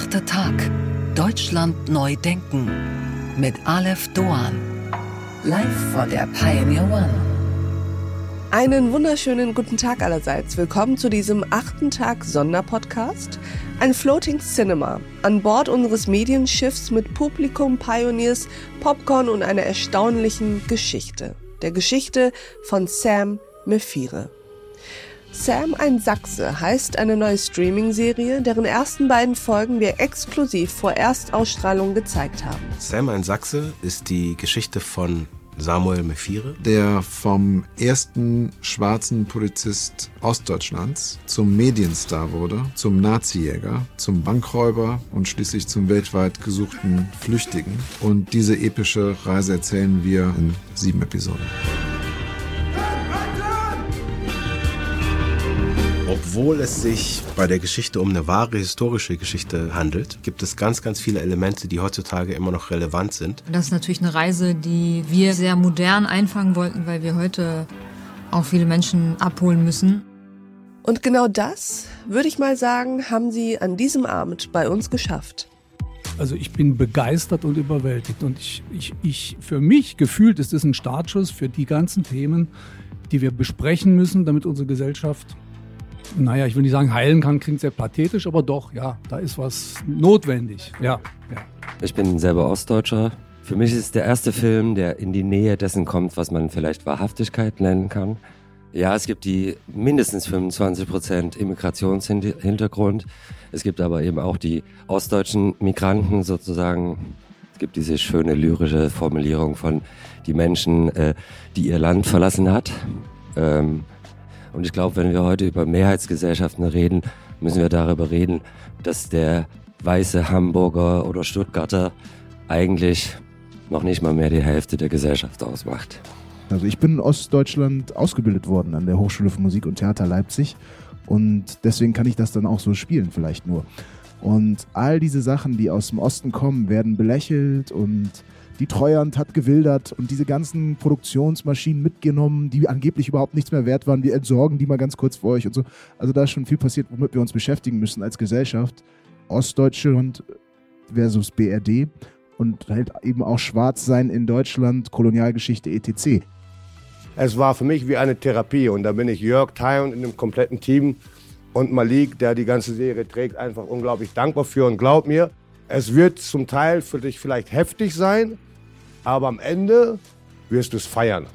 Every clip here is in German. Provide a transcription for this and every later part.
Achter Tag. Deutschland neu denken. Mit Aleph Doan. Live von der Pioneer One. Einen wunderschönen guten Tag allerseits. Willkommen zu diesem achten Tag Sonderpodcast. Ein Floating Cinema an Bord unseres Medienschiffs mit Publikum, Pioneers, Popcorn und einer erstaunlichen Geschichte. Der Geschichte von Sam Mephire. Sam ein Sachse heißt eine neue Streaming-Serie, deren ersten beiden Folgen wir exklusiv vor Erstausstrahlung gezeigt haben. Sam ein Sachse ist die Geschichte von Samuel Mephire, der vom ersten schwarzen Polizist Ostdeutschlands zum Medienstar wurde, zum Nazijäger, zum Bankräuber und schließlich zum weltweit gesuchten Flüchtigen. Und diese epische Reise erzählen wir in sieben Episoden. Obwohl es sich bei der Geschichte um eine wahre historische Geschichte handelt, gibt es ganz, ganz viele Elemente, die heutzutage immer noch relevant sind. Das ist natürlich eine Reise, die wir sehr modern einfangen wollten, weil wir heute auch viele Menschen abholen müssen. Und genau das, würde ich mal sagen, haben Sie an diesem Abend bei uns geschafft. Also ich bin begeistert und überwältigt. Und ich, ich, ich, für mich gefühlt ist es ein Startschuss für die ganzen Themen, die wir besprechen müssen, damit unsere Gesellschaft naja, ich will nicht sagen heilen kann, klingt sehr pathetisch, aber doch, ja, da ist was notwendig. Ja, ja. Ich bin selber Ostdeutscher. Für mich ist es der erste Film, der in die Nähe dessen kommt, was man vielleicht Wahrhaftigkeit nennen kann. Ja, es gibt die mindestens 25 Prozent Immigrationshintergrund. Es gibt aber eben auch die ostdeutschen Migranten sozusagen. Es gibt diese schöne lyrische Formulierung von die Menschen, äh, die ihr Land verlassen hat. Ähm, und ich glaube, wenn wir heute über Mehrheitsgesellschaften reden, müssen wir darüber reden, dass der weiße Hamburger oder Stuttgarter eigentlich noch nicht mal mehr die Hälfte der Gesellschaft ausmacht. Also ich bin in Ostdeutschland ausgebildet worden an der Hochschule für Musik und Theater Leipzig und deswegen kann ich das dann auch so spielen vielleicht nur. Und all diese Sachen, die aus dem Osten kommen, werden belächelt und die Treuhand hat gewildert und diese ganzen Produktionsmaschinen mitgenommen, die angeblich überhaupt nichts mehr wert waren. Wir entsorgen die mal ganz kurz vor euch und so. Also da ist schon viel passiert, womit wir uns beschäftigen müssen als Gesellschaft. Ostdeutschland versus BRD und halt eben auch Schwarz sein in Deutschland, Kolonialgeschichte etc. Es war für mich wie eine Therapie und da bin ich Jörg Tyon in dem kompletten Team und Malik, der die ganze Serie trägt, einfach unglaublich dankbar für und glaub mir, es wird zum Teil für dich vielleicht heftig sein, aber am Ende wirst du es feiern.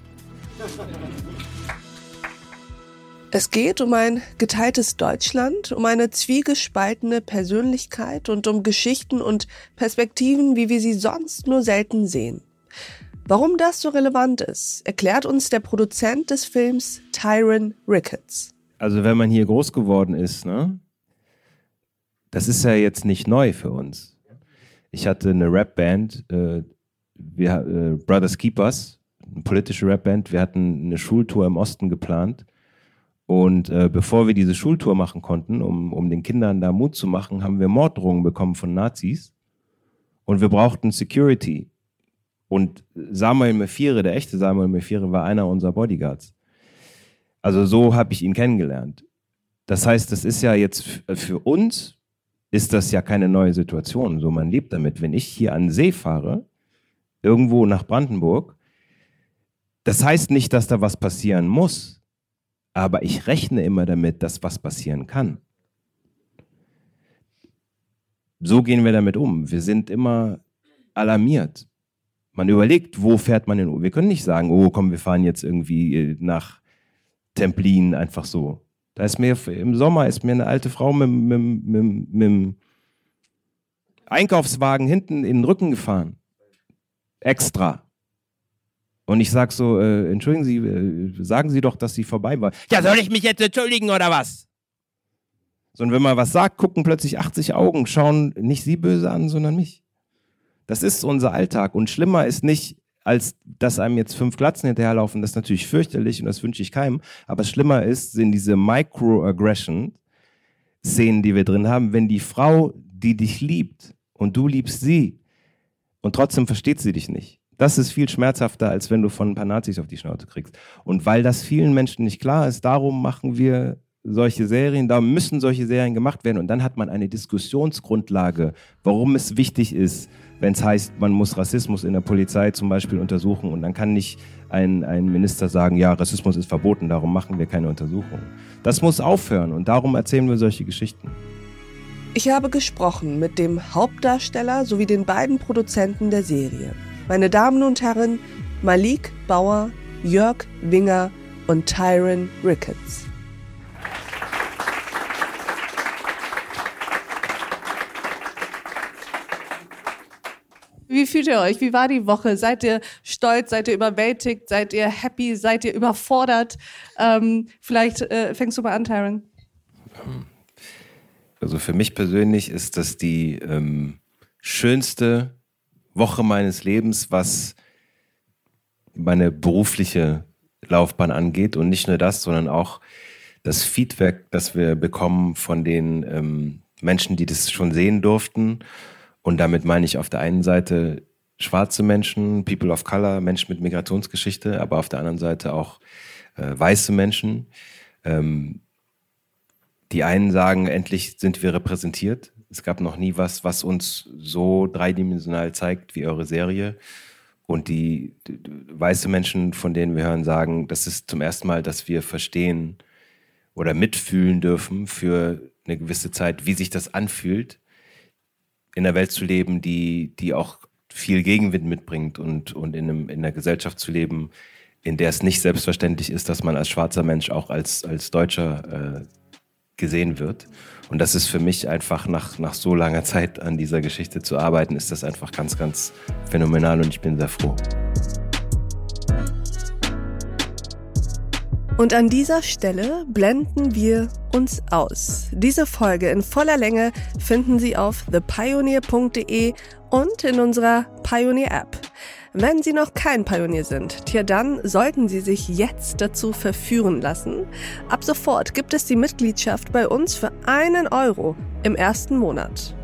Es geht um ein geteiltes Deutschland, um eine zwiegespaltene Persönlichkeit und um Geschichten und Perspektiven, wie wir sie sonst nur selten sehen. Warum das so relevant ist, erklärt uns der Produzent des Films Tyron Ricketts. Also wenn man hier groß geworden ist, ne, das ist ja jetzt nicht neu für uns. Ich hatte eine Rapband, äh, äh, Brothers Keepers, eine politische Rapband. Wir hatten eine Schultour im Osten geplant. Und äh, bevor wir diese Schultour machen konnten, um, um den Kindern da Mut zu machen, haben wir Morddrohungen bekommen von Nazis. Und wir brauchten Security. Und Samuel Mephire, der echte Samuel Mephire, war einer unserer Bodyguards. Also so habe ich ihn kennengelernt. Das heißt, das ist ja jetzt für uns, ist das ja keine neue Situation. So, man lebt damit. Wenn ich hier an See fahre, irgendwo nach Brandenburg. Das heißt nicht, dass da was passieren muss, aber ich rechne immer damit, dass was passieren kann. So gehen wir damit um. Wir sind immer alarmiert. Man überlegt, wo fährt man hin? Wir können nicht sagen, oh komm, wir fahren jetzt irgendwie äh, nach Templin einfach so. Da ist mir im Sommer ist mir eine alte Frau mit, mit, mit, mit dem Einkaufswagen hinten in den Rücken gefahren extra. Und ich sag so, äh, entschuldigen Sie, äh, sagen Sie doch, dass Sie vorbei war. Ja, soll ich mich jetzt entschuldigen oder was? So, und wenn man was sagt, gucken plötzlich 80 Augen, schauen nicht Sie böse an, sondern mich. Das ist unser Alltag. Und schlimmer ist nicht, als dass einem jetzt fünf Glatzen hinterherlaufen. Das ist natürlich fürchterlich und das wünsche ich keinem. Aber schlimmer ist, sind diese Microaggression-Szenen, die wir drin haben, wenn die Frau, die dich liebt und du liebst sie, und trotzdem versteht sie dich nicht. Das ist viel schmerzhafter, als wenn du von ein paar Nazis auf die Schnauze kriegst. Und weil das vielen Menschen nicht klar ist, darum machen wir solche Serien, da müssen solche Serien gemacht werden und dann hat man eine Diskussionsgrundlage, warum es wichtig ist, wenn es heißt, man muss Rassismus in der Polizei zum Beispiel untersuchen und dann kann nicht ein, ein Minister sagen, ja, Rassismus ist verboten, darum machen wir keine Untersuchung. Das muss aufhören und darum erzählen wir solche Geschichten. Ich habe gesprochen mit dem Hauptdarsteller sowie den beiden Produzenten der Serie. Meine Damen und Herren, Malik Bauer, Jörg Winger und Tyron Ricketts. Wie fühlt ihr euch? Wie war die Woche? Seid ihr stolz? Seid ihr überwältigt? Seid ihr happy? Seid ihr überfordert? Ähm, vielleicht äh, fängst du mal an, Tyron. Also für mich persönlich ist das die ähm, schönste Woche meines Lebens, was meine berufliche Laufbahn angeht. Und nicht nur das, sondern auch das Feedback, das wir bekommen von den ähm, Menschen, die das schon sehen durften. Und damit meine ich auf der einen Seite schwarze Menschen, People of Color, Menschen mit Migrationsgeschichte, aber auf der anderen Seite auch äh, weiße Menschen. Ähm, die einen sagen, endlich sind wir repräsentiert. Es gab noch nie was, was uns so dreidimensional zeigt wie eure Serie. Und die, die, weiße Menschen, von denen wir hören, sagen, das ist zum ersten Mal, dass wir verstehen oder mitfühlen dürfen für eine gewisse Zeit, wie sich das anfühlt, in einer Welt zu leben, die, die auch viel Gegenwind mitbringt und, und in, einem, in einer Gesellschaft zu leben, in der es nicht selbstverständlich ist, dass man als schwarzer Mensch auch als, als Deutscher äh, gesehen wird. Und das ist für mich einfach nach, nach so langer Zeit an dieser Geschichte zu arbeiten, ist das einfach ganz, ganz phänomenal und ich bin sehr froh. Und an dieser Stelle blenden wir uns aus. Diese Folge in voller Länge finden Sie auf thepioneer.de und in unserer Pioneer App. Wenn Sie noch kein Pionier sind, tja dann sollten Sie sich jetzt dazu verführen lassen. Ab sofort gibt es die Mitgliedschaft bei uns für einen Euro im ersten Monat.